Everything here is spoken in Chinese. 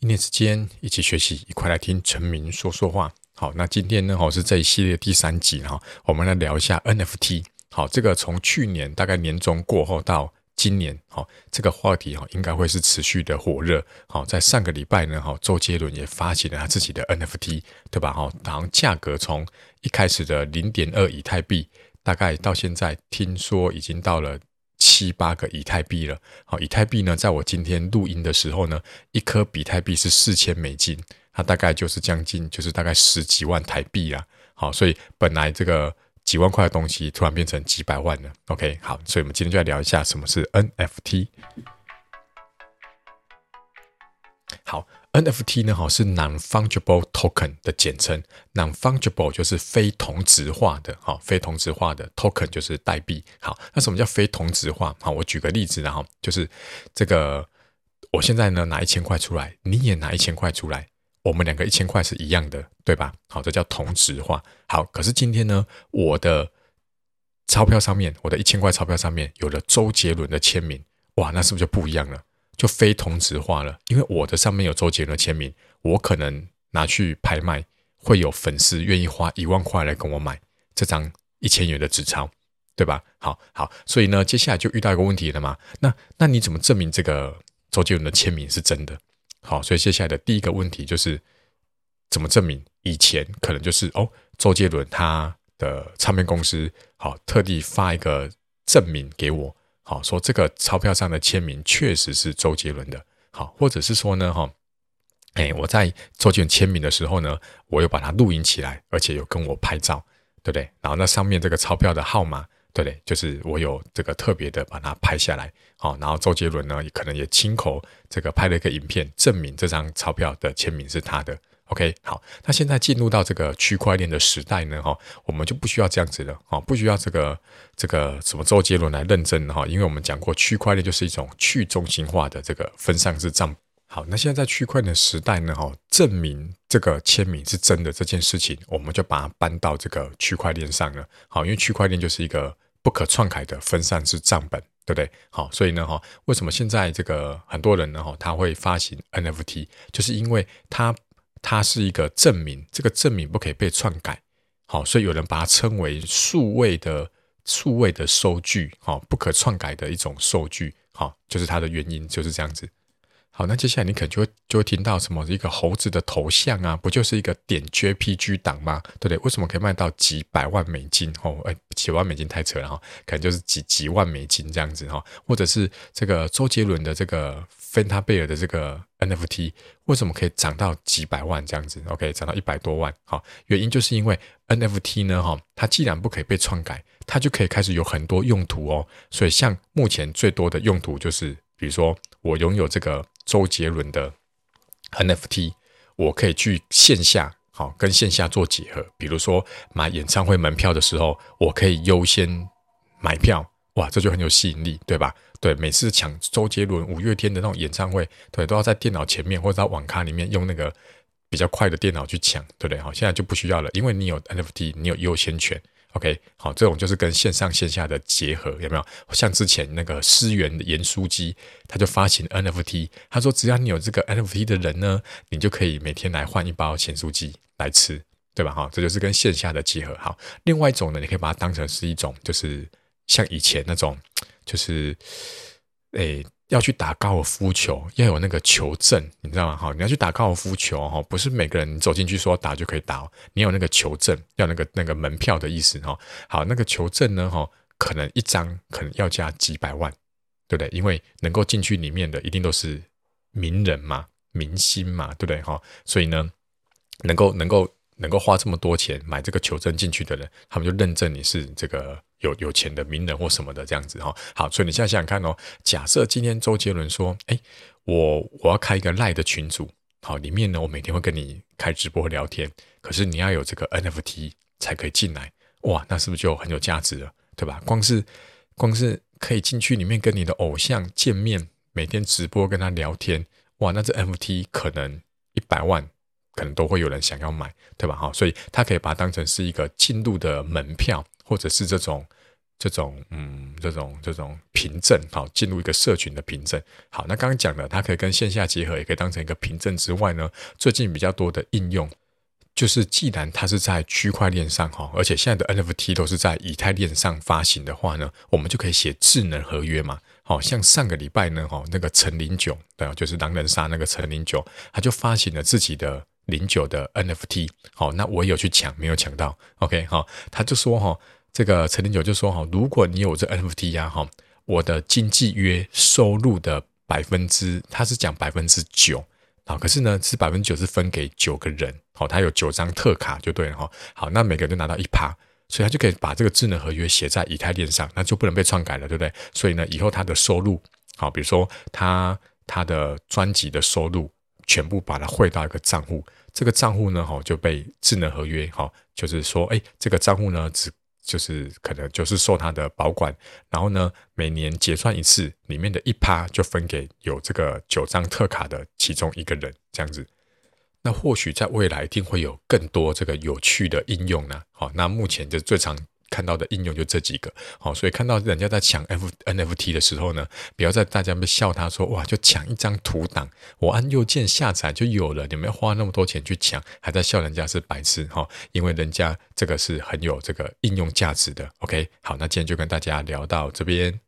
一年之间一起学习，一块来听陈明说说话。好，那今天呢，哈是这一系列第三集哈，我们来聊一下 NFT。好，这个从去年大概年中过后到今年，哈，这个话题哈应该会是持续的火热。好，在上个礼拜呢，哈，周杰伦也发起了他自己的 NFT，对吧？哈，然后价格从一开始的零点二以太币，大概到现在听说已经到了。七八个以太币了，好，以太币呢，在我今天录音的时候呢，一颗比特币是四千美金，它大概就是将近，就是大概十几万台币啦。好，所以本来这个几万块的东西，突然变成几百万了。OK，好，所以我们今天就来聊一下什么是 NFT。NFT 呢，哈是 Non-Fungible Token 的简称，Non-Fungible 就是非同质化的，哈，非同质化的 Token 就是代币。好，那什么叫非同质化？好，我举个例子，然后就是这个，我现在呢拿一千块出来，你也拿一千块出来，我们两个一千块是一样的，对吧？好，这叫同质化。好，可是今天呢，我的钞票上面，我的一千块钞票上面有了周杰伦的签名，哇，那是不是就不一样了？就非同质化了，因为我的上面有周杰伦的签名，我可能拿去拍卖，会有粉丝愿意花一万块来跟我买这张一千元的纸钞，对吧？好好，所以呢，接下来就遇到一个问题了嘛，那那你怎么证明这个周杰伦的签名是真的？好，所以接下来的第一个问题就是怎么证明？以前可能就是哦，周杰伦他的唱片公司好特地发一个证明给我。好，说这个钞票上的签名确实是周杰伦的。好，或者是说呢，哈，哎，我在周杰伦签名的时候呢，我有把它录音起来，而且有跟我拍照，对不对？然后那上面这个钞票的号码，对不对？就是我有这个特别的把它拍下来。好，然后周杰伦呢，也可能也亲口这个拍了一个影片，证明这张钞票的签名是他的。OK，好，那现在进入到这个区块链的时代呢，哈，我们就不需要这样子了，哈，不需要这个这个什么周杰伦来认证哈，因为我们讲过，区块链就是一种去中心化的这个分散式账。好，那现在在区块链的时代呢，哈，证明这个签名是真的这件事情，我们就把它搬到这个区块链上了。好，因为区块链就是一个不可篡改的分散式账本，对不对？好，所以呢，哈，为什么现在这个很多人呢，哈，他会发行 NFT，就是因为他。它是一个证明，这个证明不可以被篡改，好，所以有人把它称为数位的数位的收据，好，不可篡改的一种收据，好，就是它的原因就是这样子。好，那接下来你可能就会就会听到什么一个猴子的头像啊，不就是一个点 JPG 档吗？对不对？为什么可以卖到几百万美金？哦，哎，几万美金太扯了哈，可能就是几几万美金这样子哈，或者是这个周杰伦的这个芬他贝尔的这个 NFT，为什么可以涨到几百万这样子？OK，涨到一百多万。好，原因就是因为 NFT 呢，哈，它既然不可以被篡改，它就可以开始有很多用途哦。所以像目前最多的用途就是，比如说我拥有这个。周杰伦的 NFT，我可以去线下，好跟线下做结合。比如说买演唱会门票的时候，我可以优先买票，哇，这就很有吸引力，对吧？对，每次抢周杰伦、五月天的那种演唱会，对，都要在电脑前面或者在网咖里面用那个比较快的电脑去抢，对不对？好，现在就不需要了，因为你有 NFT，你有优先权。OK，好，这种就是跟线上线下的结合，有没有？像之前那个思源的盐酥鸡，他就发行 NFT，他说只要你有这个 NFT 的人呢，你就可以每天来换一包咸酥鸡来吃，对吧？哈，这就是跟线下的结合。好，另外一种呢，你可以把它当成是一种，就是像以前那种，就是诶。要去打高尔夫球，要有那个球证，你知道吗？哈，你要去打高尔夫球，哈，不是每个人走进去说打就可以打，你有那个球证，要那个那个门票的意思，哈。好，那个球证呢，哈，可能一张可能要加几百万，对不对？因为能够进去里面的一定都是名人嘛、明星嘛，对不对？哈，所以呢，能够能够能够花这么多钱买这个球证进去的人，他们就认证你是这个。有有钱的名人或什么的这样子哈，好，所以你现在想想看哦，假设今天周杰伦说，哎，我我要开一个赖的群组，好，里面呢我每天会跟你开直播聊天，可是你要有这个 NFT 才可以进来，哇，那是不是就很有价值了，对吧？光是光是可以进去里面跟你的偶像见面，每天直播跟他聊天，哇，那这 NFT 可能一百万，可能都会有人想要买，对吧？哈，所以他可以把它当成是一个进入的门票。或者是这种这种嗯，这种这种凭证，好，进入一个社群的凭证。好，那刚刚讲的，它可以跟线下结合，也可以当成一个凭证之外呢，最近比较多的应用，就是既然它是在区块链上哈，而且现在的 NFT 都是在以太链上发行的话呢，我们就可以写智能合约嘛。好像上个礼拜呢，哈，那个陈林九，对，就是狼人杀那个陈林九，他就发行了自己的零九的 NFT。好，那我有去抢，没有抢到。OK，好，他就说哈。这个陈零九就说哈，如果你有这 NFT 呀哈，我的经纪约收入的百分之，他是讲百分之九啊，可是呢是百分之九是分给九个人，好，他有九张特卡就对了哈，好，那每个人都拿到一趴，所以他就可以把这个智能合约写在以太链上，那就不能被篡改了，对不对？所以呢，以后他的收入，好，比如说他他的专辑的收入，全部把它汇到一个账户，这个账户呢，哈，就被智能合约，哈，就是说，哎，这个账户呢只。就是可能就是受他的保管，然后呢，每年结算一次，里面的一趴就分给有这个九张特卡的其中一个人，这样子。那或许在未来一定会有更多这个有趣的应用呢。好，那目前就最常。看到的应用就这几个，好，所以看到人家在抢 F NFT 的时候呢，不要在大家们笑他说哇，就抢一张图档，我按右键下载就有了，你们花那么多钱去抢，还在笑人家是白痴哈，因为人家这个是很有这个应用价值的。OK，好，那今天就跟大家聊到这边。